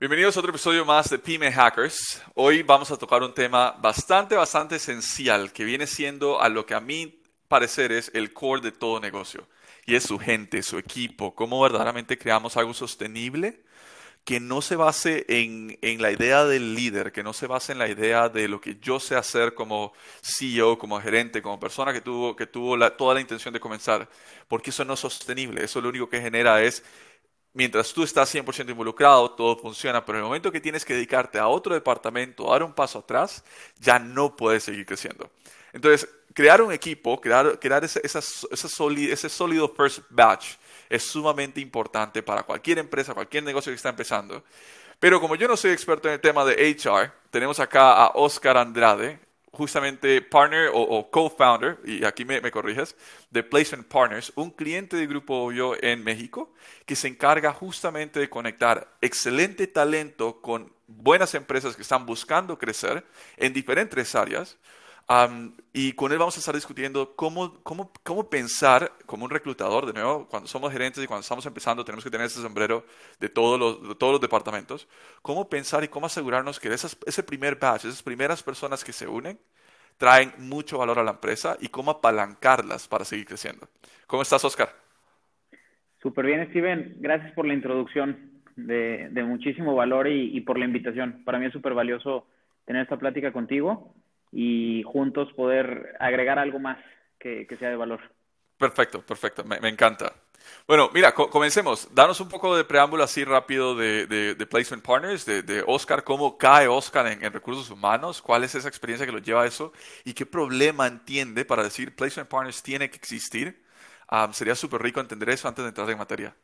Bienvenidos a otro episodio más de Pyme Hackers. Hoy vamos a tocar un tema bastante, bastante esencial que viene siendo a lo que a mí parecer es el core de todo negocio. Y es su gente, su equipo, cómo verdaderamente creamos algo sostenible que no se base en, en, la idea del líder, que no se base en la idea de lo que yo sé hacer como CEO, como gerente, como persona que tuvo, que tuvo toda la intención de comenzar, porque eso no es sostenible. Eso lo único que genera es mientras tú estás 100% involucrado, todo funciona, pero en el momento que tienes que dedicarte a otro departamento, dar un paso atrás, ya no puedes seguir creciendo. Entonces, crear un equipo, crear, crear ese, ese sólido first batch es sumamente importante para cualquier empresa, cualquier negocio que está empezando. Pero como yo no soy experto en el tema de HR, tenemos acá a Oscar Andrade, justamente partner o, co-founder, y aquí me, corriges, de Placement Partners, un cliente de Grupo Yo en México que se encarga justamente de conectar excelente talento con buenas empresas que están buscando crecer en diferentes áreas. Y con él vamos a estar discutiendo cómo, cómo, cómo pensar como un reclutador, de nuevo, cuando somos gerentes y cuando estamos empezando tenemos que tener ese sombrero de todos los, todos los departamentos, cómo pensar y cómo asegurarnos que esas, ese primer batch, esas primeras personas que se unen, traen mucho valor a la empresa y cómo apalancarlas para seguir creciendo. ¿Cómo estás, Oscar? Súper bien, Steven. Gracias por la introducción de, de muchísimo valor y, y por la invitación. Para mí es súper valioso tener esta plática contigo y juntos poder agregar algo más que, sea de valor. Perfecto, perfecto, me, encanta. Bueno, mira, comencemos. Danos un poco de preámbulo así rápido de, de, Placement Partners, de, de, Oscar, cómo cae Oscar en, recursos humanos, cuál es esa experiencia que lo lleva a eso y qué problema entiende para decir Placement Partners tiene que existir. sería súper rico entender eso antes de entrar en materia.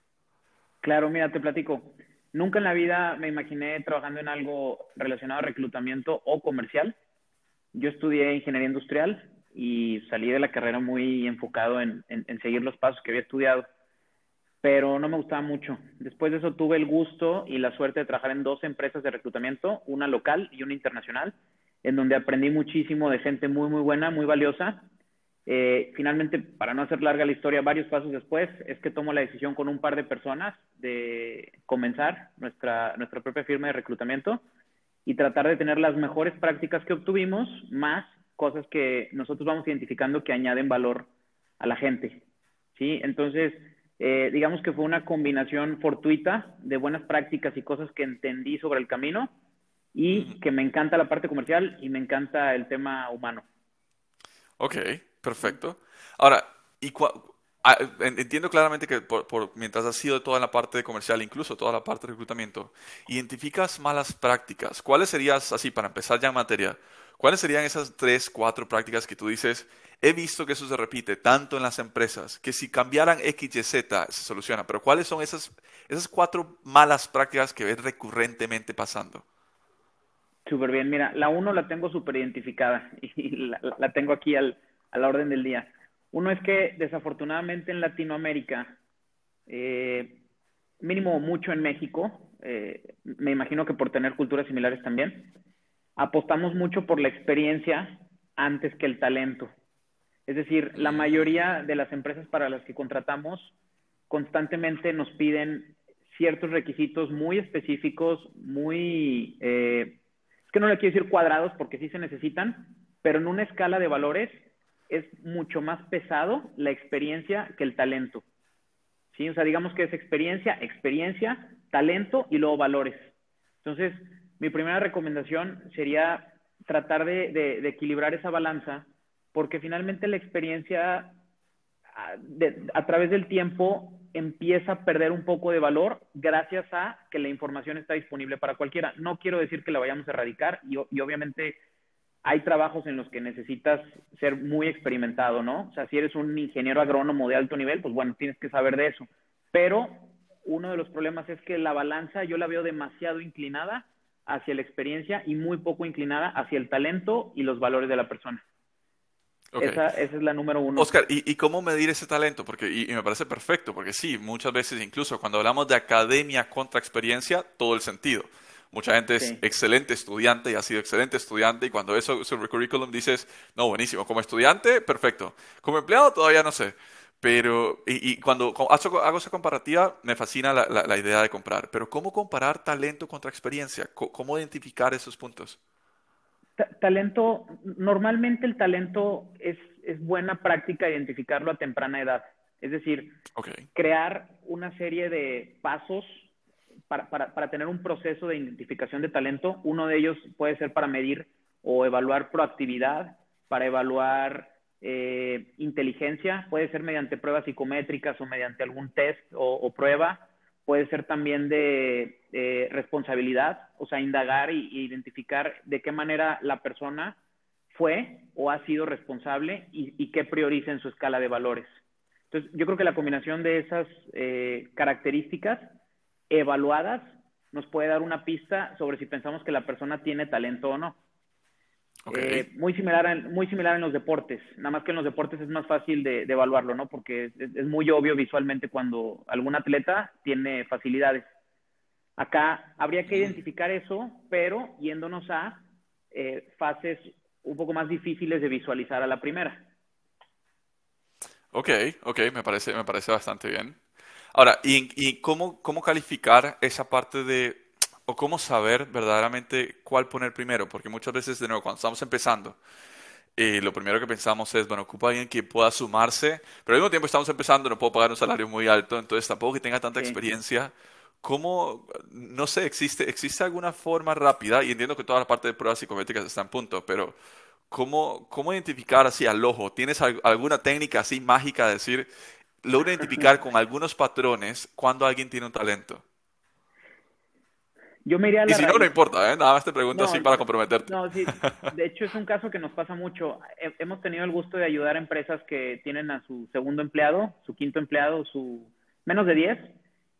Claro, mira, te platico. Nunca en la vida me imaginé trabajando en algo relacionado a reclutamiento o comercial yo estudié ingeniería industrial y salí de la carrera muy enfocado en, seguir los pasos que había estudiado, pero no me gustaba mucho. Después de eso tuve el gusto y la suerte de trabajar en dos empresas de reclutamiento, una local y una internacional, en donde aprendí muchísimo de gente muy, muy buena, muy valiosa. Eh, finalmente, para no hacer larga la historia, varios pasos después, es que tomo la decisión con un par de personas de comenzar nuestra, nuestra propia firma de reclutamiento y tratar de tener las mejores prácticas que obtuvimos, más cosas que nosotros vamos identificando que añaden valor a la gente. ¿sí? Entonces, eh, digamos que fue una combinación fortuita de buenas prácticas y cosas que entendí sobre el camino y que me encanta la parte comercial y me encanta el tema humano. Ok, perfecto. Ahora, ¿y Ah, entiendo claramente que por, mientras has sido toda la parte de comercial, incluso toda la parte de reclutamiento, identificas malas prácticas. ¿Cuáles serían, así para empezar ya en materia, cuáles serían esas tres, cuatro prácticas que tú dices, he visto que eso se repite tanto en las empresas, que si cambiaran X, Y, Z se soluciona, pero cuáles son esas, esas cuatro malas prácticas que ves recurrentemente pasando? Súper bien, mira, la uno la tengo súper identificada y la, tengo aquí al, a la orden del día. Uno es que desafortunadamente en Latinoamérica, eh, mínimo mucho en México, eh, me imagino que por tener culturas similares también, apostamos mucho por la experiencia antes que el talento. Es decir, la mayoría de las empresas para las que contratamos constantemente nos piden ciertos requisitos muy específicos, muy, eh, es que no le quiero decir cuadrados porque sí se necesitan, pero en una escala de valores es mucho más pesado la experiencia que el talento. ¿Sí? O sea, digamos que es experiencia, experiencia, talento y luego valores. Entonces, mi primera recomendación sería tratar de, equilibrar esa balanza, porque finalmente la experiencia a, través del tiempo empieza a perder un poco de valor gracias a que la información está disponible para cualquiera. No quiero decir que la vayamos a erradicar y, y obviamente hay trabajos en los que necesitas ser muy experimentado, ¿no? O sea, si eres un ingeniero agrónomo de alto nivel, pues bueno, tienes que saber de eso. Pero uno de los problemas es que la balanza yo la veo demasiado inclinada hacia la experiencia y muy poco inclinada hacia el talento y los valores de la persona. Esa, es la número uno. Oscar, ¿y, cómo medir ese talento? Porque, y, me parece perfecto, porque sí, muchas veces incluso cuando hablamos de academia contra experiencia, todo el sentido. Mucha gente es excelente estudiante y ha sido excelente estudiante y cuando ves su currículum dices, no, buenísimo, como estudiante, perfecto. Como empleado todavía no sé. Pero, y, cuando hago, esa comparativa, me fascina la, idea de comprar. Pero, ¿cómo comparar talento contra experiencia? ¿Cómo, identificar esos puntos? talento, normalmente el talento es, es, buena práctica identificarlo a temprana edad. Es decir, crear una serie de pasos para, para, para tener un proceso de identificación de talento. Uno de ellos puede ser para medir o evaluar proactividad, para evaluar eh, inteligencia, puede ser mediante pruebas psicométricas o mediante algún test o, prueba, puede ser también de, responsabilidad, o sea, indagar e identificar de qué manera la persona fue o ha sido responsable y, qué prioriza en su escala de valores. Entonces, yo creo que la combinación de esas eh, características evaluadas nos puede dar una pista sobre si pensamos que la persona tiene talento o no. Eh, muy, similar en, muy similar en los deportes, nada más que en los deportes es más fácil de, evaluarlo, ¿no? Porque es, muy obvio visualmente cuando algún atleta tiene facilidades. Acá habría que identificar eso, pero yéndonos a eh, fases un poco más difíciles de visualizar a la primera. Ok, ok, me parece, me parece bastante bien. Ahora, ¿y, y cómo, cómo calificar esa parte de o cómo saber verdaderamente cuál poner primero, porque muchas veces, de nuevo, cuando estamos empezando, eh, lo primero que pensamos es, bueno, ocupa a alguien que pueda sumarse, pero al mismo tiempo estamos empezando, no puedo pagar un salario muy alto, entonces tampoco que tenga tanta experiencia. ¿Cómo, no sé, existe, existe alguna forma rápida, y entiendo que toda la parte de pruebas psicométricas está en punto, pero ¿cómo, cómo identificar así al ojo? ¿Tienes alguna técnica así mágica de decir, logro identificar con algunos patrones cuando alguien tiene un talento? Yo me iría a la y si no, no importa, ¿eh? nada más te pregunto así para comprometerte. No, sí, de hecho es un caso que nos pasa mucho. Hemos tenido el gusto de ayudar a empresas que tienen a su segundo empleado, su quinto empleado, su menos de 10,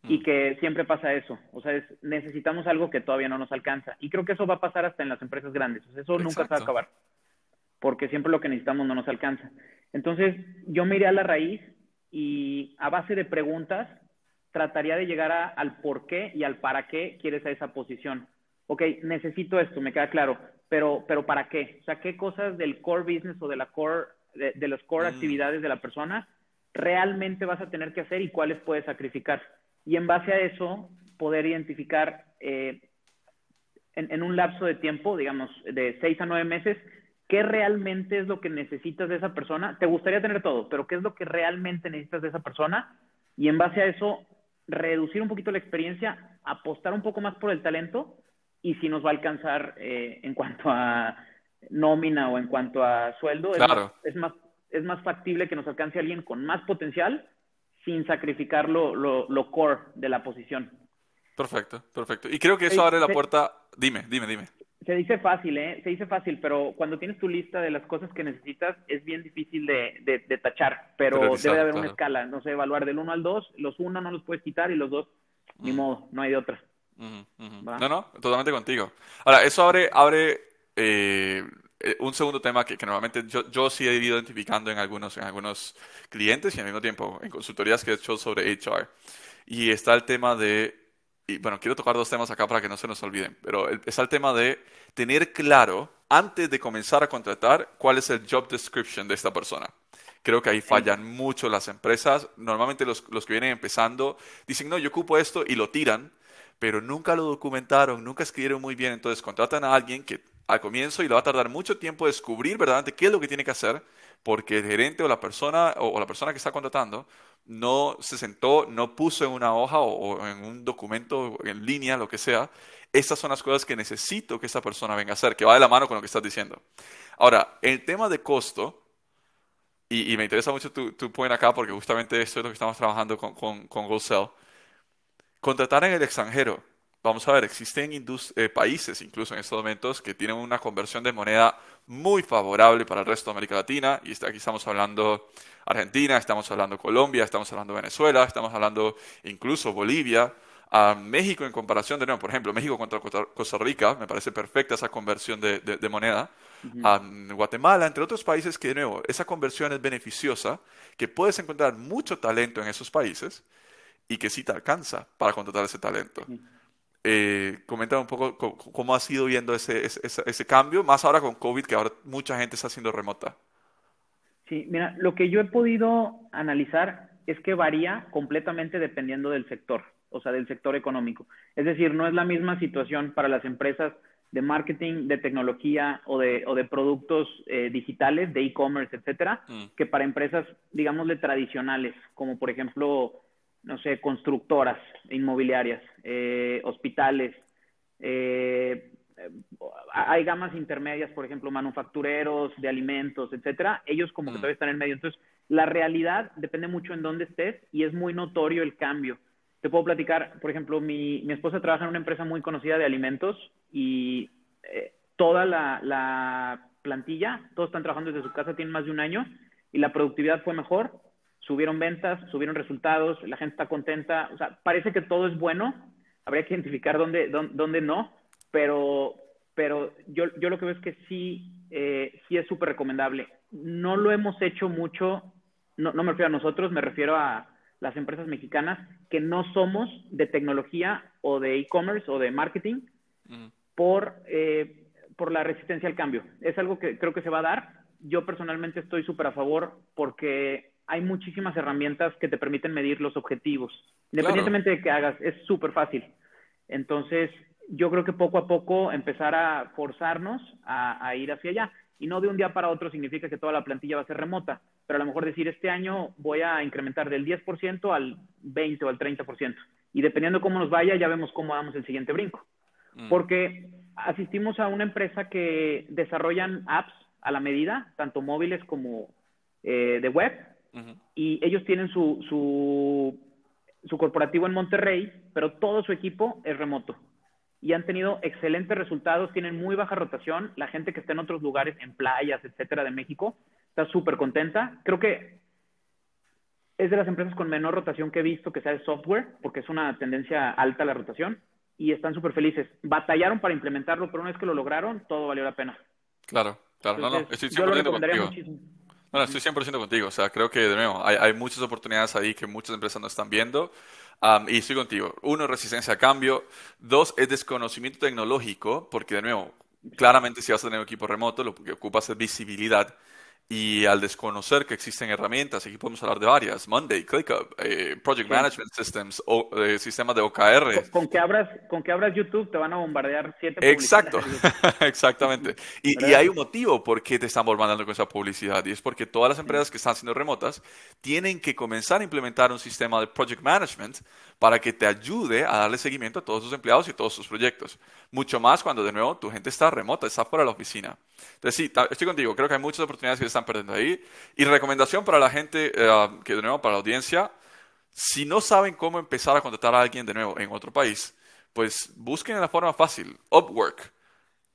y mm. que siempre pasa eso. O sea, necesitamos algo que todavía no nos alcanza. Y creo que eso va a pasar hasta en las empresas grandes. eso nunca se va a acabar, porque siempre lo que necesitamos no nos alcanza. Entonces, yo me iría a la raíz y a base de preguntas trataría de llegar al por qué y al para qué quieres a esa posición. Ok, necesito esto, me queda claro, pero, pero ¿para qué? O sea, ¿qué cosas del core business o de la core, de, las core mm. actividades de la persona realmente vas a tener que hacer y cuáles puedes sacrificar? Y en base a eso, poder identificar eh, en, en, un lapso de tiempo, digamos, de seis a nueve meses, qué realmente es lo que necesitas de esa persona. Te gustaría tener todo, pero qué es lo que realmente necesitas de esa persona. Y en base a eso, reducir un poquito la experiencia, apostar un poco más por el talento y si nos va a alcanzar eh, en cuanto a nómina o en cuanto a sueldo, es, más, es, más, factible que nos alcance alguien con más potencial sin sacrificar lo, lo, core de la posición. Perfecto, perfecto. Y creo que eso abre la puerta. Dime, dime, dime. Se dice fácil, ¿eh? Se dice fácil, pero cuando tienes tu lista de las cosas que necesitas, es bien difícil de, de, tachar. Pero debe haber una escala, no sé, evaluar del 1 al 2. Los 1 no los puedes quitar y los 2, ni modo, no hay de otra. No, no, totalmente contigo. Ahora, eso abre, abre eh, eh, un segundo tema que, que normalmente yo, yo, sí he ido identificando en algunos, en algunos clientes y al mismo tiempo en consultorías que he hecho sobre HR. Y está el tema de y bueno, quiero tocar dos temas acá para que no se nos olviden, pero está el tema de tener claro, antes de comenzar a contratar, cuál es el job description de esta persona. Creo que ahí fallan mucho las empresas. Normalmente los, los que vienen empezando dicen, no, yo ocupo esto y lo tiran, pero nunca lo documentaron, nunca escribieron muy bien. Entonces contratan a alguien que al comienzo y le va a tardar mucho tiempo descubrir verdaderamente qué es lo que tiene que hacer porque el gerente o la persona o, la persona que está contratando no se sentó, no puso en una hoja o, en un documento en línea, lo que sea, estas son las cosas que necesito que esa persona venga a hacer, que va de la mano con lo que estás diciendo. Ahora, el tema de costo, y, me interesa mucho tu, tu point acá porque justamente esto es lo que estamos trabajando con, con, con GoSell, contratar en el extranjero vamos a ver, existen eh, países incluso en estos momentos que tienen una conversión de moneda muy favorable para el resto de América Latina, y aquí estamos hablando Argentina, estamos hablando Colombia, estamos hablando Venezuela, estamos hablando incluso Bolivia, México en comparación de nuevo, por ejemplo, México contra Costa Rica, me parece perfecta esa conversión de, moneda, Guatemala, entre otros países que de nuevo, esa conversión es beneficiosa, que puedes encontrar mucho talento en esos países y que sí te alcanza para contratar ese talento. Eh, comenta un poco cómo has ido viendo ese, ese, cambio, más ahora con COVID, que ahora mucha gente está haciendo remota. Sí, mira, lo que yo he podido analizar es que varía completamente dependiendo del sector, o sea, del sector económico. Es decir, no es la misma situación para las empresas de marketing, de tecnología o de, o de productos eh, digitales, de e-commerce, etcétera, mm. que para empresas, digámosle, tradicionales, como por ejemplo no sé, constructoras inmobiliarias, eh, hospitales, eh, hay gamas intermedias, por ejemplo, manufactureros de alimentos, etcétera, ellos como que mm. todavía están en el medio. Entonces, la realidad depende mucho en dónde estés y es muy notorio el cambio. Te puedo platicar, por ejemplo, mi, mi esposa trabaja en una empresa muy conocida de alimentos y eh, toda la, la plantilla, todos están trabajando desde su casa, tienen más de un año y la productividad fue mejor subieron ventas, subieron resultados, la gente está contenta, o sea, parece que todo es bueno, habría que identificar dónde, dónde, no, pero, pero yo, yo lo que veo es que sí, eh, sí es súper recomendable. No lo hemos hecho mucho, no, no me refiero a nosotros, me refiero a las empresas mexicanas que no somos de tecnología o de e-commerce o de marketing por, eh, por la resistencia al cambio. Es algo que creo que se va a dar. Yo personalmente estoy súper a favor porque hay muchísimas herramientas que te permiten medir los objetivos. Independientemente de que hagas, es súper fácil. Entonces, yo creo que poco a poco empezar a forzarnos a, ir hacia allá. Y no de un día para otro significa que toda la plantilla va a ser remota, pero a lo mejor decir, este año voy a incrementar del 10% al 20 o al 30%. Y dependiendo cómo nos vaya, ya vemos cómo damos el siguiente brinco. Mm. Porque asistimos a una empresa que desarrollan apps a la medida, tanto móviles como eh, de web, y ellos tienen su, su, su corporativo en Monterrey, pero todo su equipo es remoto. Y han tenido excelentes resultados, tienen muy baja rotación. La gente que está en otros lugares, en playas, etcétera, de México, está súper contenta. Creo que es de las empresas con menor rotación que he visto que sea de software, porque es una tendencia alta la rotación, y están súper felices. Batallaron para implementarlo, pero una vez que lo lograron, todo valió la pena. Claro, claro, no, no, estoy yo lo recomendaría muchísimo. No, estoy 100% contigo. O sea, creo que, de nuevo, hay, hay, muchas oportunidades ahí que muchas empresas no están viendo. y estoy contigo. Uno, resistencia a cambio. Dos, es desconocimiento tecnológico, porque, de nuevo, claramente si vas a tener un equipo remoto, lo que ocupas es visibilidad. Y al desconocer que existen herramientas, aquí podemos hablar de varias, Monday, ClickUp, eh, Project Management Systems, o, eh, sistemas de OKR. Con, que abras, con que abras YouTube te van a bombardear siete Exacto, exactamente. Y, y, hay un motivo por qué te están bombardeando con esa publicidad, y es porque todas las empresas que están siendo remotas tienen que comenzar a implementar un sistema de Project Management para que te ayude a darle seguimiento a todos sus empleados y todos sus proyectos. Mucho más cuando, de nuevo, tu gente está remota, está fuera de la oficina. Entonces, sí, estoy contigo. Creo que hay muchas oportunidades que están perdiendo ahí. Y recomendación para la gente, eh, que de nuevo, para la audiencia, si no saben cómo empezar a contratar a alguien de nuevo en otro país, pues busquen la forma fácil. Upwork,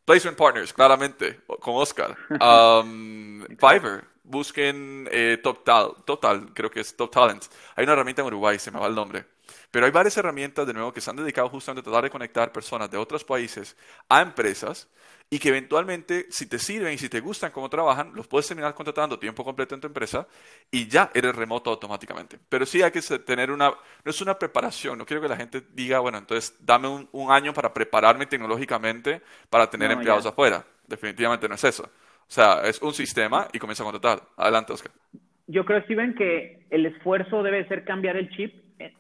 Placement Partners, claramente, con Oscar. Um, Fiverr, busquen eh, Total, Total, creo que es Top Talent. Hay una herramienta en Uruguay, se me va el nombre. Pero hay varias herramientas, de nuevo, que se han dedicado justamente a tratar de conectar personas de otros países a empresas y que eventualmente, si te sirven y si te gustan cómo trabajan, los puedes terminar contratando tiempo completo en tu empresa y ya eres remoto automáticamente. Pero sí hay que tener una, no es una preparación, no quiero que la gente diga, bueno, entonces dame un, año para prepararme tecnológicamente para tener empleados afuera. Definitivamente no es eso. O sea, es un sistema y comienza a contratar. Adelante, Oscar. Yo creo, Steven, que el esfuerzo debe ser cambiar el chip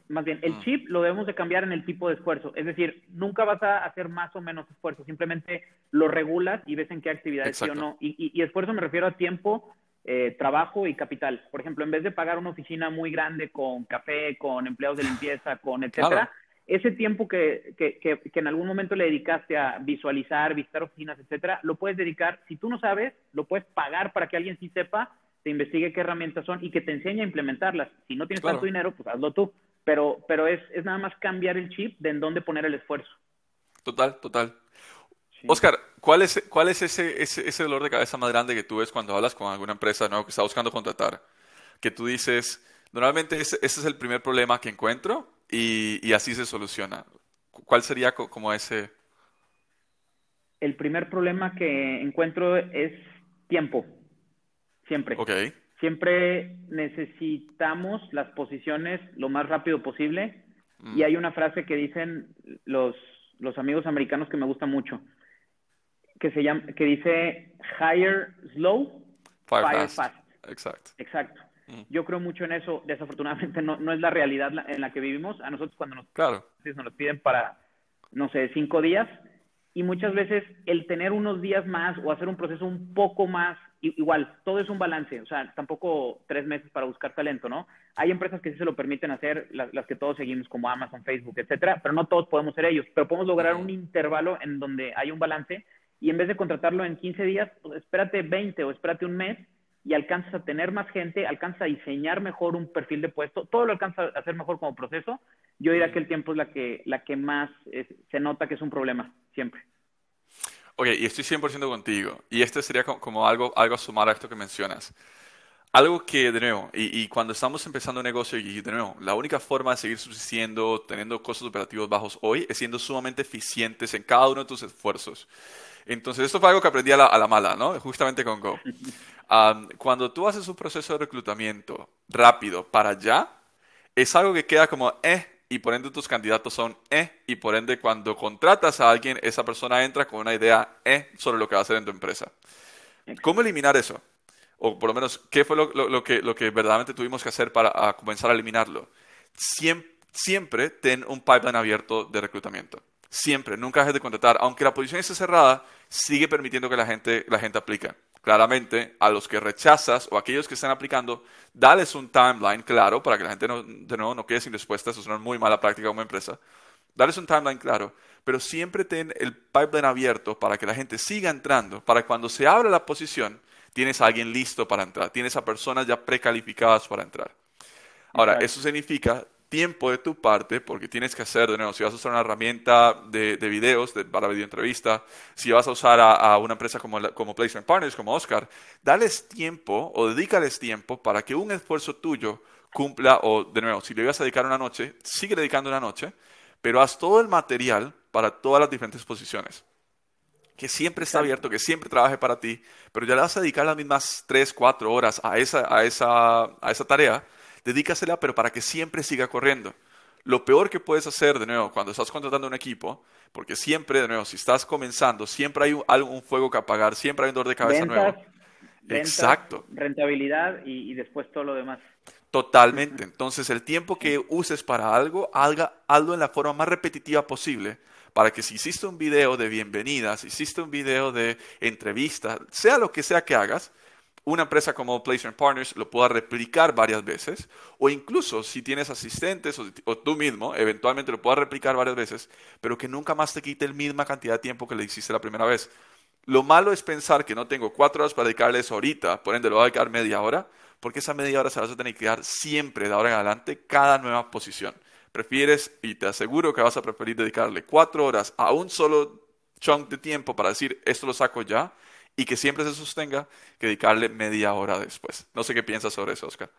más bien, el mm. chip lo debemos de cambiar en el tipo de esfuerzo. Es decir, nunca vas a hacer más o menos esfuerzo, simplemente lo regulas y ves en qué actividades sí o no. Y, y, esfuerzo me refiero a tiempo, eh, trabajo y capital. Por ejemplo, en vez de pagar una oficina muy grande con café, con empleados de limpieza, con etcétera, ese tiempo que, que, que, en algún momento le dedicaste a visualizar, visitar oficinas, etcétera, lo puedes dedicar, si tú no sabes, lo puedes pagar para que alguien sí sepa, te investigue qué herramientas son y que te enseñe a implementarlas. Si no tienes tanto dinero, pues hazlo tú. Pero, pero es, es nada más cambiar el chip de en dónde poner el esfuerzo. Total, total. Oscar, ¿cuál es, cuál es ese, ese, ese, dolor de cabeza más grande que tú ves cuando hablas con alguna empresa ¿no? que está buscando contratar? Que tú dices, normalmente ese, ese es el primer problema que encuentro y, así se soluciona. ¿Cuál sería como ese? El primer problema que encuentro es tiempo, siempre. Ok. Siempre necesitamos las posiciones lo más rápido posible y mm. hay una frase que dicen los, los amigos americanos que me gusta mucho, que, se llama, que dice hire slow, fire, fast. Exacto. Exacto. Yo creo mucho en eso. Desafortunadamente no, no es la realidad en la que vivimos. A nosotros cuando nos, claro. nos piden para, no sé, cinco días, y muchas veces el tener unos días más o hacer un proceso un poco más, igual, todo es un balance, o sea, tampoco tres meses para buscar talento, ¿no? Hay empresas que sí se lo permiten hacer, las, las que todos seguimos como Amazon, Facebook, etcétera, pero no todos podemos ser ellos, pero podemos lograr un intervalo en donde hay un balance y en vez de contratarlo en 15 días, pues espérate 20 o espérate un mes y alcanzas a tener más gente, alcanzas a diseñar mejor un perfil de puesto, todo lo alcanzas a hacer mejor como proceso, yo diría que el tiempo es la que, la que más se nota que es un problema, siempre. Ok, y estoy 100% contigo. Y este sería como algo, algo a sumar a esto que mencionas. Algo que, de nuevo, y, y, cuando estamos empezando un negocio, y de nuevo, la única forma de seguir subsistiendo, teniendo costos operativos bajos hoy, es siendo sumamente eficientes en cada uno de tus esfuerzos. Entonces, esto fue algo que aprendí a la, a la mala, ¿no? Justamente con Go. cuando tú haces un proceso de reclutamiento rápido para allá, es algo que queda como eh, y por ende tus candidatos son eh, y por ende cuando contratas a alguien, esa persona entra con una idea eh sobre lo que va a hacer en tu empresa. ¿Cómo eliminar eso? O por lo menos, ¿qué fue lo, que, verdaderamente tuvimos que hacer para comenzar a eliminarlo? Siempre, siempre ten un pipeline abierto de reclutamiento. Siempre, nunca dejes de contratar. Aunque la posición esté cerrada, sigue permitiendo que la gente, la gente aplique. Claramente, a los que rechazas o a aquellos que están aplicando, dales un timeline claro para que la gente no, de nuevo no quede sin respuesta. Eso es una muy mala práctica como empresa. Dales un timeline claro, pero siempre ten el pipeline abierto para que la gente siga entrando, para cuando se abra la posición, tienes a alguien listo para entrar, tienes a personas ya precalificadas para entrar. Ahora, eso significa tiempo de tu parte, porque tienes que hacer, de nuevo, si vas a usar una herramienta de, de videos de, para videoentrevista, si vas a usar a, una empresa como, como Placement Partners, como Oscar, dales tiempo o dedícales tiempo para que un esfuerzo tuyo cumpla, o de nuevo, si le ibas a dedicar una noche, sigue dedicando una noche, pero haz todo el material para todas las diferentes posiciones. Que siempre está abierto, que siempre trabaje para ti, pero ya le vas a dedicar las mismas 3, 4 horas a esa, a esa, a esa tarea dedícasela, pero para que siempre siga corriendo. Lo peor que puedes hacer, de nuevo, cuando estás contratando un equipo, porque siempre, de nuevo, si estás comenzando, siempre hay un, fuego que apagar, siempre hay un dolor de cabeza nuevo. Exacto. Rentabilidad y, después todo lo demás. Totalmente. Entonces, el tiempo que uses para algo, haga, hazlo en la forma más repetitiva posible para que si hiciste un video de bienvenida, si hiciste un video de entrevista, sea lo que sea que hagas, una empresa como Placement Partners lo pueda replicar varias veces, o incluso si tienes asistentes o, tú mismo, eventualmente lo puedas replicar varias veces, pero que nunca más te quite la misma cantidad de tiempo que le hiciste la primera vez. Lo malo es pensar que no tengo cuatro horas para dedicarles ahorita, por ende lo voy a dedicar media hora, porque esa media hora se vas a tener que dar siempre de ahora en adelante cada nueva posición. Prefieres, y te aseguro que vas a preferir dedicarle cuatro horas a un solo chunk de tiempo para decir esto lo saco ya, y que siempre se sostenga que dedicarle media hora después. No sé qué piensas sobre eso, Oscar.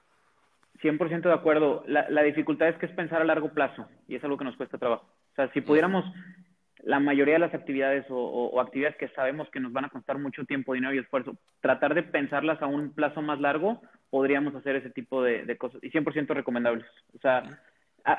100% de acuerdo. La, dificultad es que es pensar a largo plazo y es algo que nos cuesta trabajo. O sea, si pudiéramos la mayoría de las actividades o, actividades que sabemos que nos van a costar mucho tiempo, dinero y esfuerzo, tratar de pensarlas a un plazo más largo, podríamos hacer ese tipo de, cosas y 100% recomendables. O sea,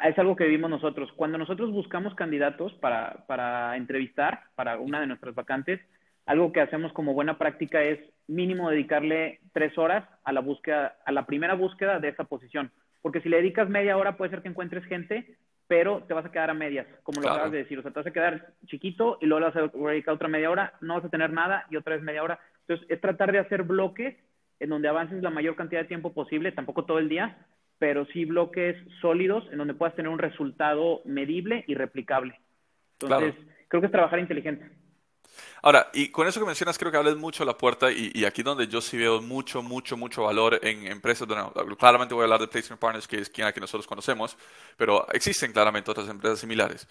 es algo que vivimos nosotros. Cuando nosotros buscamos candidatos para, para entrevistar para una de nuestras vacantes, algo que hacemos como buena práctica es mínimo dedicarle tres horas a la búsqueda, a la primera búsqueda de esa posición. Porque si le dedicas media hora, puede ser que encuentres gente, pero te vas a quedar a medias, como lo acabas de decir. O sea, te vas a quedar chiquito y luego le vas a dedicar otra media hora, no vas a tener nada y otra vez media hora. Entonces, es tratar de hacer bloques en donde avances la mayor cantidad de tiempo posible, tampoco todo el día, pero sí bloques sólidos en donde puedas tener un resultado medible y replicable. Entonces, creo que es trabajar inteligente. Ahora, y con eso que mencionas, creo que hables mucho la puerta y, aquí donde yo sí veo mucho, mucho, mucho valor en empresas, claramente voy a hablar de Placement Partners, que es quien a nosotros conocemos, pero existen claramente otras empresas similares.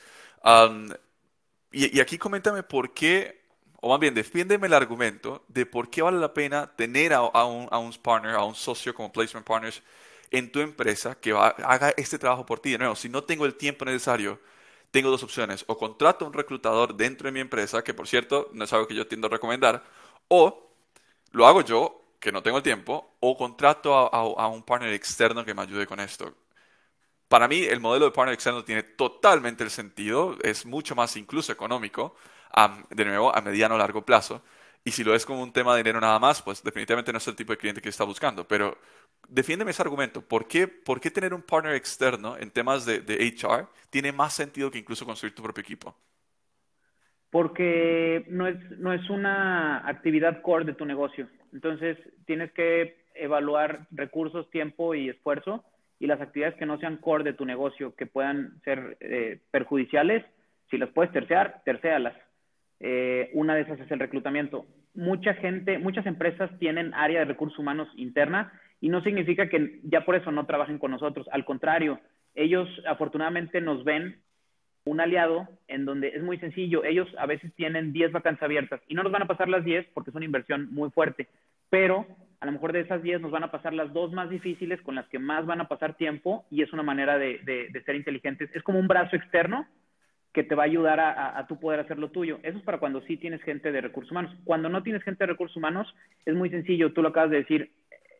y, aquí coméntame por qué, o más bien, defiéndeme el argumento de por qué vale la pena tener a, un, a un partner, a un socio como Placement Partners en tu empresa que haga este trabajo por ti. De nuevo, si no tengo el tiempo necesario, tengo dos opciones. O contrato a un reclutador dentro de mi empresa, que por cierto no es algo que yo tiendo a recomendar, o lo hago yo, que no tengo el tiempo, o contrato a, un partner externo que me ayude con esto. Para mí, el modelo de partner externo tiene totalmente el sentido, es mucho más incluso económico, de nuevo, a mediano o largo plazo. Y si lo es como un tema de dinero nada más, pues definitivamente no es el tipo de cliente que está buscando. Pero defiéndeme ese argumento. ¿Por qué, por qué tener un partner externo en temas de, HR tiene más sentido que incluso construir tu propio equipo? Porque no es, no es una actividad core de tu negocio. Entonces, tienes que evaluar recursos, tiempo y esfuerzo y las actividades que no sean core de tu negocio, que puedan ser eh, perjudiciales, si las puedes terciar, tercéalas. Eh, una de esas es el reclutamiento. Mucha gente, muchas empresas tienen área de recursos humanos interna y no significa que ya por eso no trabajen con nosotros. Al contrario, ellos afortunadamente nos ven un aliado en donde es muy sencillo. Ellos a veces tienen 10 vacantes abiertas y no nos van a pasar las 10 porque es una inversión muy fuerte, pero a lo mejor de esas 10 nos van a pasar las dos más difíciles con las que más van a pasar tiempo y es una manera de, de ser inteligentes. Es como un brazo externo que te va a ayudar a, a, tú poder hacer lo tuyo. Eso es para cuando sí tienes gente de recursos humanos. Cuando no tienes gente de recursos humanos, es muy sencillo, tú lo acabas de decir,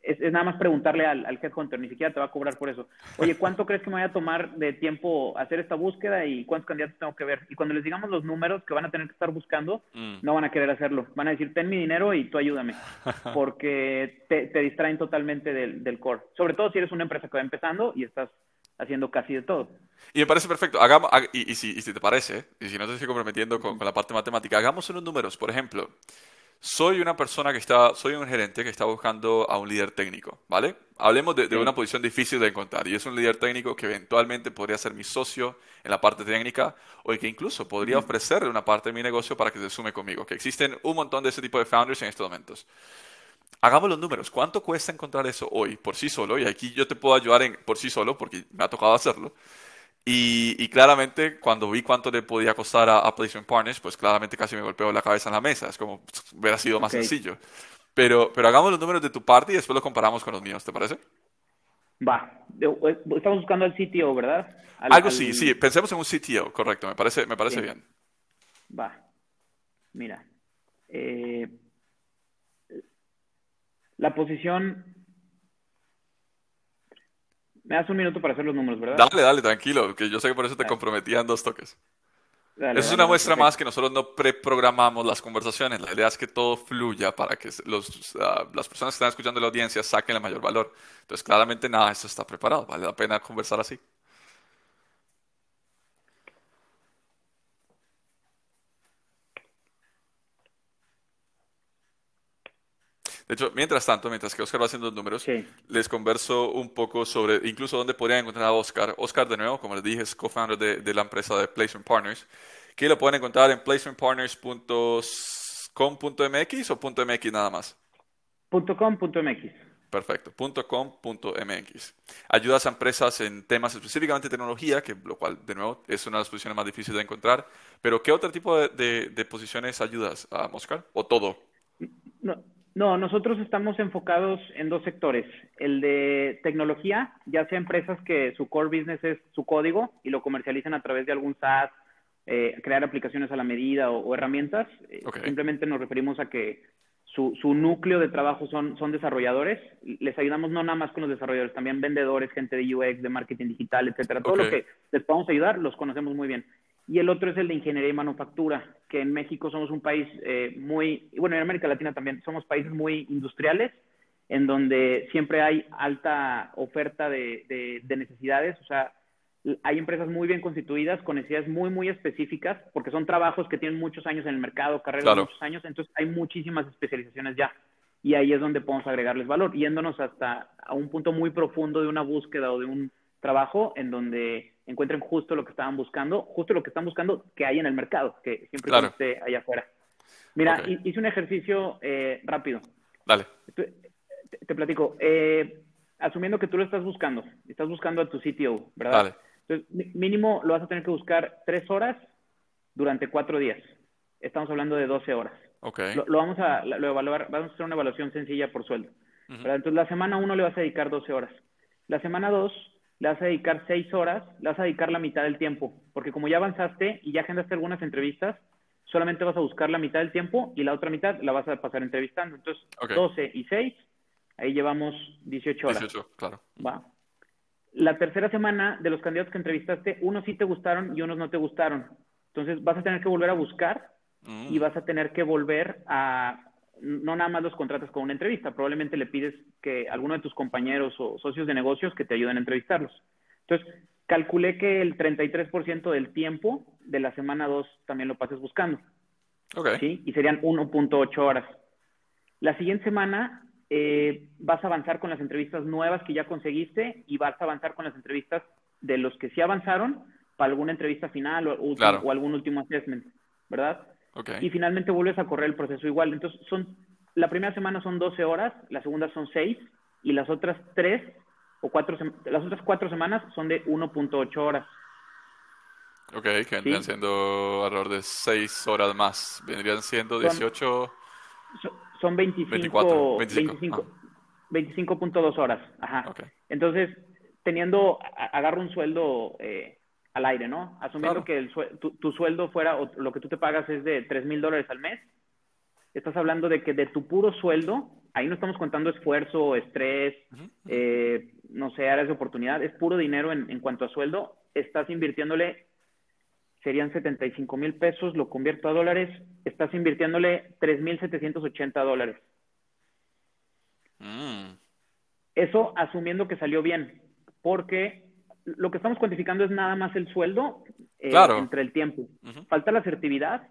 es, nada más preguntarle al, al headhunter, ni siquiera te va a cobrar por eso. Oye, ¿cuánto crees que me vaya a tomar de tiempo hacer esta búsqueda y cuántos candidatos tengo que ver? Y cuando les digamos los números que van a tener que estar buscando, mm. no van a querer hacerlo. Van a decir, ten mi dinero y tú ayúdame, porque te, te distraen totalmente del, del core. Sobre todo si eres una empresa que va empezando y estás haciendo casi de todo. Y me parece perfecto. Hagamos, y, si, te parece, y si no te estoy comprometiendo con, la parte matemática, hagamos unos números. Por ejemplo, soy una persona que está, soy un gerente que está buscando a un líder técnico, ¿vale? Hablemos de, una posición difícil de encontrar y es un líder técnico que eventualmente podría ser mi socio en la parte técnica o que incluso podría ofrecerle una parte de mi negocio para que se sume conmigo, que existen un montón de ese tipo de founders en estos momentos hagamos los números. ¿Cuánto cuesta encontrar eso hoy por sí solo? Y aquí yo te puedo ayudar en, por sí solo porque me ha tocado hacerlo. Y, claramente cuando vi cuánto le podía costar a, a, Placement Partners, pues claramente casi me golpeó la cabeza en la mesa. Es como, hubiera sido más sencillo. Pero, pero hagamos los números de tu parte y después lo comparamos con los míos, ¿te parece? Va. Eh, estamos buscando al CTO, ¿verdad? Algo sí, sí. Pensemos en un CTO, correcto. Me parece, me parece bien. Va. Mira. Eh, la posición. Me das un minuto para hacer los números, ¿verdad? Dale, dale, tranquilo, que yo sé que por eso te comprometía en dos toques. Eso es una muestra más que nosotros no preprogramamos las conversaciones. La idea es que todo fluya para que los, ah, las personas que están escuchando la audiencia saquen el mayor valor. Entonces, claramente nada, eso está preparado. Vale la pena conversar así. De hecho, mientras tanto, mientras que Oscar va haciendo los números, les converso un poco sobre incluso dónde podrían encontrar a Oscar. Oscar, de nuevo, como les dije, es co-founder de, la empresa de Placement Partners, que lo pueden encontrar en placementpartners.com.mx o .mx nada más. .com.mx. Perfecto, .com.mx. Ayudas a empresas en temas específicamente de tecnología, que, lo cual, de nuevo, es una de las posiciones más difíciles de encontrar. Pero, ¿qué otro tipo de, de posiciones ayudas a Oscar? ¿O todo? No, no, nosotros estamos enfocados en dos sectores. El de tecnología, ya sea empresas que su core business es su código y lo comercializan a través de algún SaaS, eh, crear aplicaciones a la medida o, herramientas. Eh, simplemente nos referimos a que su, su núcleo de trabajo son, son desarrolladores. Les ayudamos no nada más con los desarrolladores, también vendedores, gente de UX, de marketing digital, etcétera. Todo lo que les podamos ayudar los conocemos muy bien y el otro es el de ingeniería y manufactura, que en México somos un país eh, muy, bueno, en América Latina también, somos países muy industriales, en donde siempre hay alta oferta de, de, necesidades, o sea, hay empresas muy bien constituidas con necesidades muy, muy específicas, porque son trabajos que tienen muchos años en el mercado, carreras de muchos años, entonces hay muchísimas especializaciones ya. Y ahí es donde podemos agregarles valor, yéndonos hasta a un punto muy profundo de una búsqueda o de un trabajo en donde encuentren justo lo que estaban buscando, justo lo que están buscando que hay en el mercado, que siempre esté allá afuera. Mira, hice un ejercicio eh, rápido. Dale. Te, platico. Eh, asumiendo que tú lo estás buscando, estás buscando a tu CTO, ¿verdad? Dale. Entonces, mínimo lo vas a tener que buscar tres horas durante cuatro días. Estamos hablando de 12 horas. Okay. Lo, vamos a lo evaluar, vamos a hacer una evaluación sencilla por sueldo. Entonces, la semana uno le vas a dedicar 12 horas. La semana dos le vas a dedicar seis horas, le vas a dedicar la mitad del tiempo, porque como ya avanzaste y ya agendaste algunas entrevistas, solamente vas a buscar la mitad del tiempo y la otra mitad la vas a pasar entrevistando. Entonces, 12 y 6, ahí llevamos 18 horas. 18, claro. Va. La tercera semana de los candidatos que entrevistaste, unos sí te gustaron y unos no te gustaron. Entonces, vas a tener que volver a buscar y mm. vas a tener que volver a no nada más los contratas con una entrevista, probablemente le pides que alguno de tus compañeros o socios de negocios que te ayuden a entrevistarlos. Entonces, calculé que el 33% del tiempo de la semana 2 también lo pases buscando. Okay. ¿sí? Y serían 1.8 horas. La siguiente semana eh, vas a avanzar con las entrevistas nuevas que ya conseguiste y vas a avanzar con las entrevistas de los que sí avanzaron para alguna entrevista final o, o algún último assessment, ¿verdad? Y finalmente vuelves a correr el proceso igual. Entonces, son, la primera semana son 12 horas, la segunda son 6 y las otras 3 o 4, las otras 4 semanas son de 1.8 horas. Ok, que vendrían siendo alrededor de 6 horas más. Vendrían siendo 18. Son, 25. 24, 25. 25.2 horas. Ajá. Entonces, teniendo, agarro un sueldo eh, al aire, ¿no? Asumiendo que el, tu, sueldo fuera, o lo que tú te pagas es de 3 mil dólares al mes, estás hablando de que de tu puro sueldo, ahí no estamos contando esfuerzo, estrés, eh, no sé, áreas de oportunidad, es puro dinero en, en cuanto a sueldo, estás invirtiéndole, serían 75 mil pesos, lo convierto a dólares, estás invirtiéndole 3 mil 780 dólares. Mm. Eso asumiendo que salió bien, porque lo que estamos cuantificando es nada más el sueldo eh, entre el tiempo. Falta la asertividad,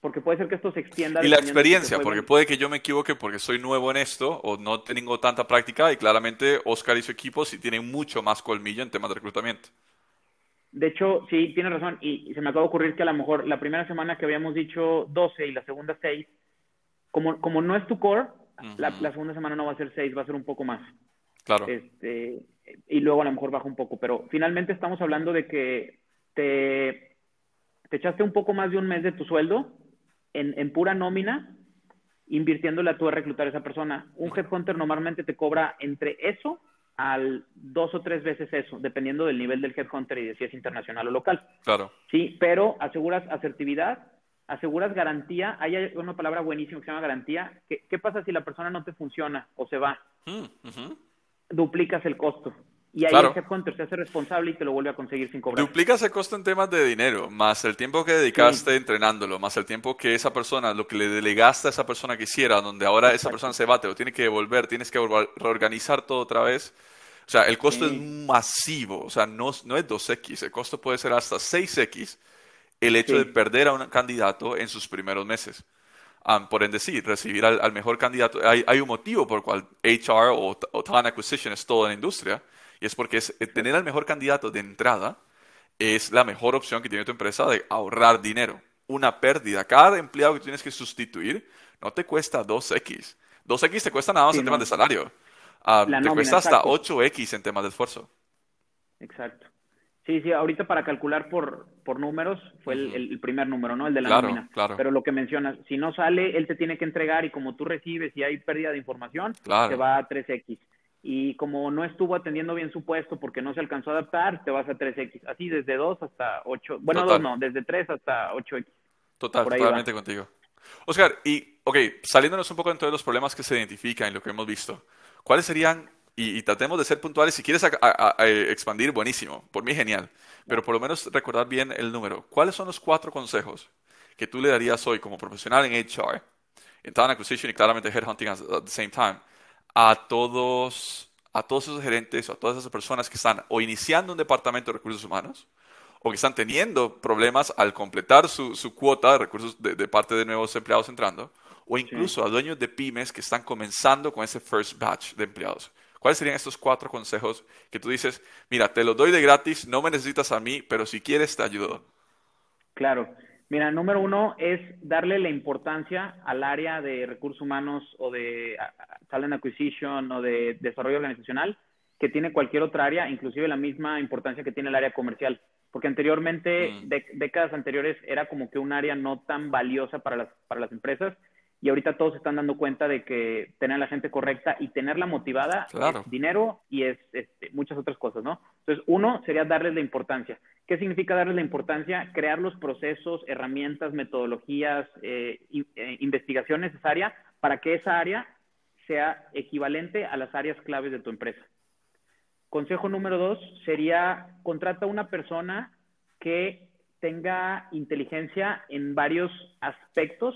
porque puede ser que esto se extienda. Y la experiencia, porque puede que yo me equivoque porque soy nuevo en esto o no tengo tanta práctica y claramente Oscar y su equipo sí tienen mucho más colmillo en temas de reclutamiento. De hecho, sí, tiene razón. Y, se me acaba de ocurrir que a lo mejor la primera semana que habíamos dicho 12 y la segunda 6, como, como no es tu core, la, la, segunda semana no va a ser 6, va a ser un poco más. Claro. Este, y luego a lo mejor baja un poco, pero finalmente estamos hablando de que te, te echaste un poco más de un mes de tu sueldo en, en pura nómina, invirtiéndole a tú a reclutar a esa persona. Un headhunter normalmente te cobra entre eso al dos o tres veces eso, dependiendo del nivel del headhunter y de si es internacional o local. Claro. Sí, pero aseguras asertividad, aseguras garantía. Hay una palabra buenísima que se llama garantía. ¿Qué, qué pasa si la persona no te funciona o se va? Mm, duplicas el costo. Y ahí ese headhunter se hace responsable y te lo vuelve a conseguir sin cobrar. Duplicas el costo en temas de dinero, más el tiempo que dedicaste entrenándolo, más el tiempo que esa persona, lo que le delegaste a esa persona que hiciera, donde ahora esa persona se va, te lo tiene que devolver, tienes que reorganizar todo otra vez. O sea, el costo es masivo, o sea, no, no es 2X, el costo puede ser hasta 6X el hecho de perder a un candidato en sus primeros meses por ende, sí, recibir al, mejor candidato. Hay, hay, un motivo por el cual HR o, Talent Acquisition es toda la industria, y es porque es, eh, tener al mejor candidato de entrada es la mejor opción que tiene tu empresa de ahorrar dinero. Una pérdida. Cada empleado que tienes que sustituir no te cuesta 2X. 2X te cuesta nada más en temas de salario. te cuesta hasta 8X en temas de esfuerzo. Exacto. Sí, sí, ahorita para calcular por, por números fue el, primer número, ¿no? El de la nómina. Claro. Pero lo que mencionas, si no sale, él te tiene que entregar y como tú recibes y hay pérdida de información, te va a 3X. Y como no estuvo atendiendo bien su puesto porque no se alcanzó a adaptar, te vas a 3X. Así desde 2 hasta 8. Bueno, 2 no, desde 3 hasta 8X. Total, totalmente contigo. Oscar, y, ok, saliéndonos un poco dentro de los problemas que se identifican en lo que hemos visto, ¿cuáles serían y, tratemos de ser puntuales. Si quieres expandir, buenísimo. Por mí, genial. Pero por lo menos recordar bien el número. ¿Cuáles son los cuatro consejos que tú le darías hoy como profesional en HR, en Talent Acquisition y claramente Headhunting at the same time, a todos, a todos esos gerentes o a todas esas personas que están o iniciando un departamento de recursos humanos o que están teniendo problemas al completar su, cuota de recursos de, parte de nuevos empleados entrando, o incluso a dueños de pymes que están comenzando con ese first batch de empleados. ¿Cuáles serían estos cuatro consejos que tú dices, mira, te los doy de gratis, no me necesitas a mí, pero si quieres te ayudo? Claro. Mira, número uno es darle la importancia al área de recursos humanos o de talent acquisition o de desarrollo organizacional que tiene cualquier otra área, inclusive la misma importancia que tiene el área comercial. Porque anteriormente, mm. décadas anteriores, era como que un área no tan valiosa para las, para las empresas y ahorita todos se están dando cuenta de que tener a la gente correcta y tenerla motivada es dinero y es este, muchas otras cosas, ¿no? Entonces, uno sería darles la importancia. ¿Qué significa darles la importancia? Crear los procesos, herramientas, metodologías, eh, eh, investigación necesaria para que esa área sea equivalente a las áreas claves de tu empresa. Consejo número dos sería contrata a una persona que tenga inteligencia en varios aspectos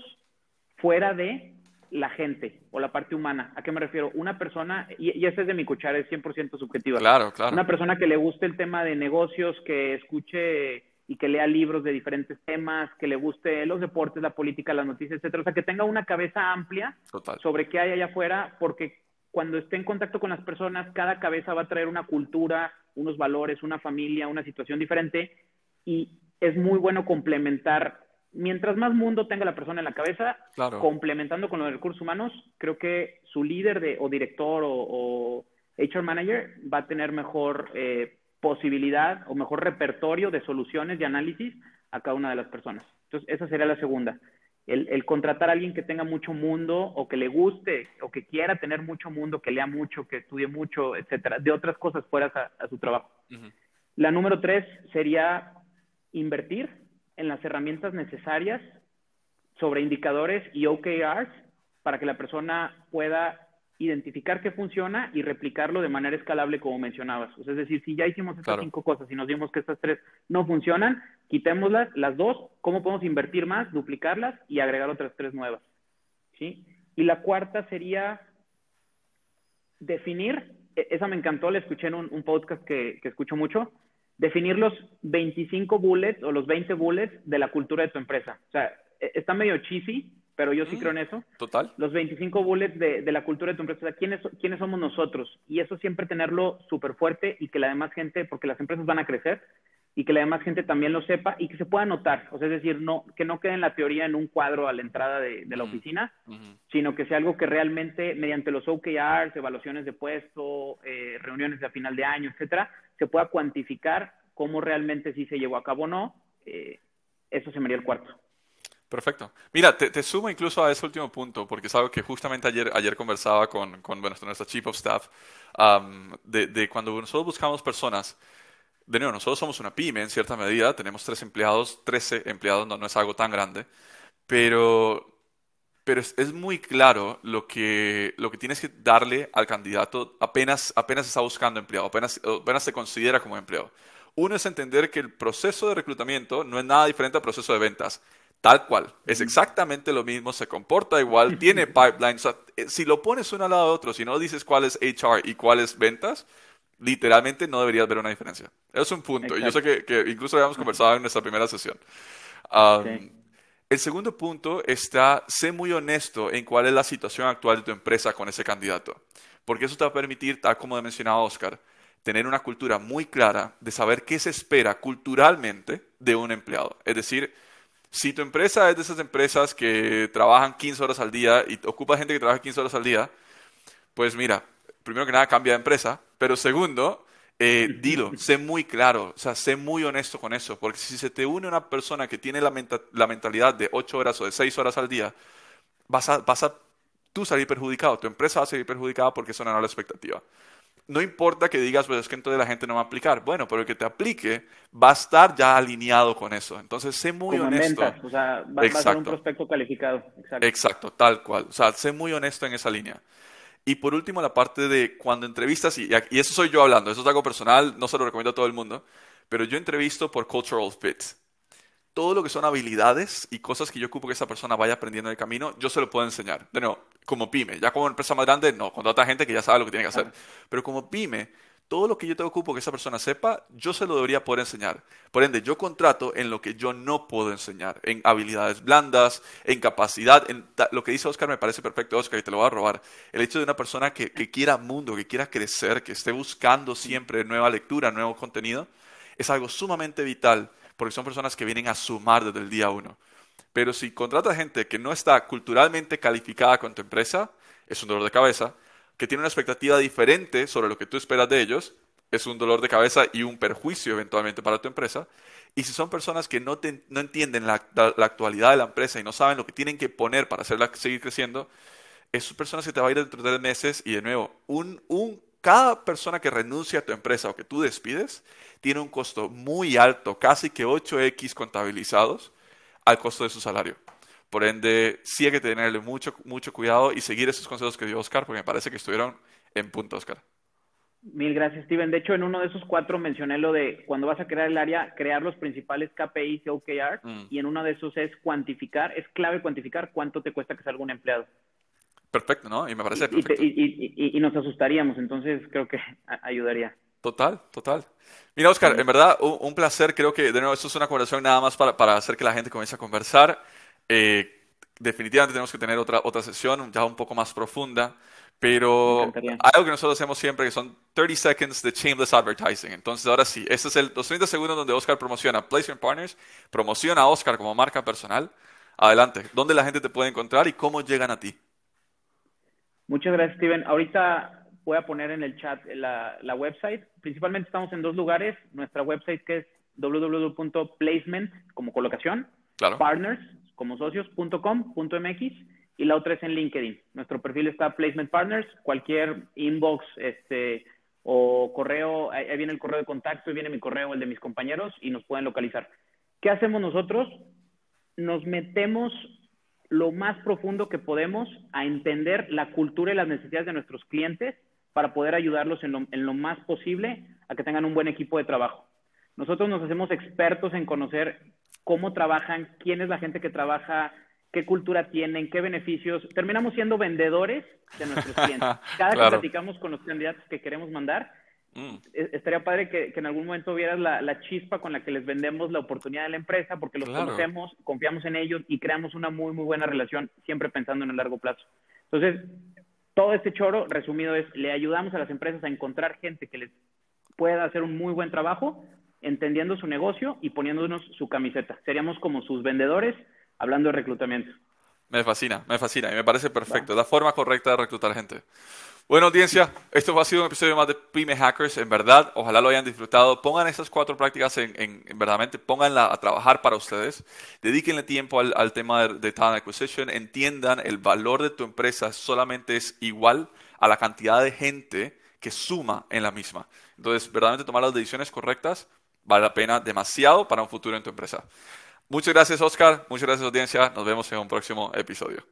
fuera de la gente o la parte humana. ¿A qué me refiero? Una persona, y, y este es de mi cuchara, es 100% subjetiva. Claro, claro. Una persona que le guste el tema de negocios, que escuche y que lea libros de diferentes temas, que le guste los deportes, la política, las noticias, etcétera. O sea, que tenga una cabeza amplia sobre qué hay allá afuera, porque cuando esté en contacto con las personas, cada cabeza va a traer una cultura, unos valores, una familia, una situación diferente, y es muy bueno complementar mientras más mundo tenga la persona en la cabeza, complementando con los recursos humanos, creo que su líder de, o director o, HR manager va a tener mejor eh, posibilidad o mejor repertorio de soluciones y análisis a cada una de las personas. Entonces, esa sería la segunda. El, contratar a alguien que tenga mucho mundo o que le guste o que quiera tener mucho mundo, que lea mucho, que estudie mucho, etcétera, de otras cosas fuera a, su trabajo. La número tres sería invertir en las herramientas necesarias sobre indicadores y OKRs para que la persona pueda identificar qué funciona y replicarlo de manera escalable como mencionabas. es decir, si ya hicimos estas cinco cosas y nos dimos que estas tres no funcionan, quitémoslas, las dos, ¿cómo podemos invertir más, duplicarlas y agregar otras tres nuevas? ¿Sí? Y la cuarta sería definir, e, esa me encantó, la escuché en un, podcast que, que escucho mucho, definir los 25 bullets o los 20 bullets de la cultura de tu empresa. O sea, e, está medio cheesy, pero yo sí mm, creo en eso. Total. Los 25 bullets de, de la cultura de tu empresa. O sea, ¿quiénes, ¿quiénes somos nosotros? Y eso siempre tenerlo súper fuerte y que la demás gente, porque las empresas van a crecer, y que la demás gente también lo sepa y que se pueda notar. O sea, es decir, no, que no quede en la teoría en un cuadro a la entrada de, la oficina, sino que sea algo que realmente, mediante los OKRs, evaluaciones de puesto, eh, reuniones de final de año, etcétera, se pueda cuantificar cómo realmente si se llevó a cabo o no. Eh, eso se me el cuarto. Perfecto. Mira, te, sumo incluso a ese último punto, porque sabes que justamente ayer, ayer conversaba con, con bueno, nuestra Chief of Staff de, de cuando nosotros buscamos personas de nuevo, nosotros somos una pyme en cierta medida, tenemos tres empleados, 13 empleados, no, no es algo tan grande, pero, pero es, muy claro lo que, lo que tienes que darle al candidato apenas, apenas está buscando empleado, apenas, apenas se considera como empleado. Uno es entender que el proceso de reclutamiento no es nada diferente al proceso de ventas. Tal cual, es exactamente lo mismo, se comporta igual, tiene pipelines. Eh, si lo pones uno al lado de otro, si no dices cuál es HR y cuál es ventas, literalmente no deberías ver una diferencia. Es un punto. Y yo sé que, incluso habíamos conversado en nuestra primera sesión. El segundo punto está, sé muy honesto en cuál es la situación actual de tu empresa con ese candidato. Porque eso te va a permitir, tal como mencionaba Oscar, tener una cultura muy clara de saber qué se espera culturalmente de un empleado. Es decir, si tu empresa es de esas empresas que trabajan 15 horas al día y ocupa gente que trabaja 15 horas al día, pues mira, primero que nada cambia de empresa, pero segundo, eh, dilo, sé muy claro, o sea, sé muy honesto con eso, porque si se te une una persona que tiene la, mentalidad de ocho horas o de seis horas al día, vas a, vas a tú salir perjudicado, tu empresa va a salir perjudicada porque eso no era la expectativa. No importa que digas, pues es que entonces la gente no va a aplicar. Bueno, pero el que te aplique va a estar ya alineado con eso. Entonces, sé muy honesto. o sea, va, a ser un prospecto calificado. Exacto. Exacto, tal cual. O sea, sé muy honesto en esa línea. Y por último, la parte de cuando entrevistas, y, y eso soy yo hablando, eso es algo personal, no se lo recomiendo a todo el mundo, pero yo entrevisto por cultural fit. todo lo que son habilidades y cosas que yo ocupo que esa persona vaya aprendiendo en el camino, yo se lo puedo enseñar. De nuevo, como pyme, ya como empresa más grande, no, con otra gente que ya sabe lo que tiene que hacer. Pero como pyme, todo lo que yo te ocupo que esa persona sepa, yo se lo debería poder enseñar. Por ende, yo contrato en lo que yo no puedo enseñar, en habilidades blandas, en capacidad, en lo que dice Oscar me parece perfecto, Oscar, y te lo voy a robar. El hecho de una persona que, que quiera mundo, que quiera crecer, que esté buscando siempre nueva lectura, nuevo contenido, es algo sumamente vital porque son personas que vienen a sumar desde el día uno. Pero si contratas gente que no está culturalmente calificada con tu empresa, es un dolor de cabeza, que tiene una expectativa diferente sobre lo que tú esperas de ellos, es un dolor de cabeza y un perjuicio eventualmente para tu empresa. Y si son personas que no, no entienden la, actualidad de la empresa y no saben lo que tienen que poner para hacerla seguir creciendo, es personas que te va a ir dentro de tres meses y de nuevo, un, un cada persona que renuncia a tu empresa o que tú despides tiene un costo muy alto, casi que 8x contabilizados al costo de su salario. Por ende, sí hay que tenerle mucho, mucho cuidado y seguir esos consejos que dio Oscar, porque me parece que estuvieron en punto, Oscar. Mil gracias, Steven. De hecho, en uno de esos cuatro mencioné lo de cuando vas a crear el área, crear los principales KPIs y OKR, mm. y en uno de esos es cuantificar, es clave cuantificar cuánto te cuesta que salga un empleado. Perfecto, ¿no? Y me parece y, perfecto. Y, nos asustaríamos, entonces creo que ayudaría. Total, total. Mira, Oscar, en verdad, un, placer. Creo que, de nuevo, esto es una conversación nada más para, para hacer que la gente comience a conversar. Eh, definitivamente tenemos que tener otra, otra sesión ya un poco más profunda. Pero algo que nosotros hacemos siempre que son 30 seconds de shameless advertising. Entonces, ahora sí, este es el, los 30 segundos donde Oscar promociona Placement Partners, promociona a Oscar como marca personal. Adelante, ¿dónde la gente te puede encontrar y cómo llegan a ti? Muchas gracias, Steven. Ahorita voy a poner en el chat la, website. Principalmente estamos en dos lugares. Nuestra website que es www.placement como colocación, partners como socios.com.mx y la otra es en LinkedIn. Nuestro perfil está Placement Partners. Cualquier inbox este, o correo, ahí viene el correo de contacto, ahí viene mi correo, el de mis compañeros y nos pueden localizar. ¿Qué hacemos nosotros? Nos metemos lo más profundo que podemos a entender la cultura y las necesidades de nuestros clientes para poder ayudarlos en lo, más posible a que tengan un buen equipo de trabajo. Nosotros nos hacemos expertos en conocer cómo trabajan, quién es la gente que trabaja, qué cultura tienen, qué beneficios. Terminamos siendo vendedores de nuestros clientes. Cada que platicamos con los candidatos que queremos mandar, Mm. E, estaría padre que, en algún momento vieras la, chispa con la que les vendemos la oportunidad de la empresa, porque los conocemos, confiamos en ellos y creamos una muy, muy buena relación, siempre pensando en el largo plazo. Entonces, todo este choro, resumido, es, le ayudamos a las empresas a encontrar gente que les pueda hacer un muy buen trabajo, entendiendo su negocio y poniéndonos su camiseta. Seríamos como sus vendedores hablando de reclutamiento. Me fascina, me fascina y me parece perfecto. La forma correcta de reclutar gente. Bueno, audiencia, esto ha sido un episodio más de Pyme Hackers. En verdad, ojalá lo hayan disfrutado. Pongan esas cuatro prácticas en, en, en verdaderamente, pónganla a trabajar para ustedes. Dedíquenle tiempo al, tema de, de, talent acquisition. Entiendan el valor de tu empresa solamente es igual a la cantidad de gente que suma en la misma. Entonces, verdaderamente tomar las decisiones correctas vale la pena demasiado para un futuro en tu empresa. Muchas gracias, Oscar. Muchas gracias, audiencia. Nos vemos en un próximo episodio.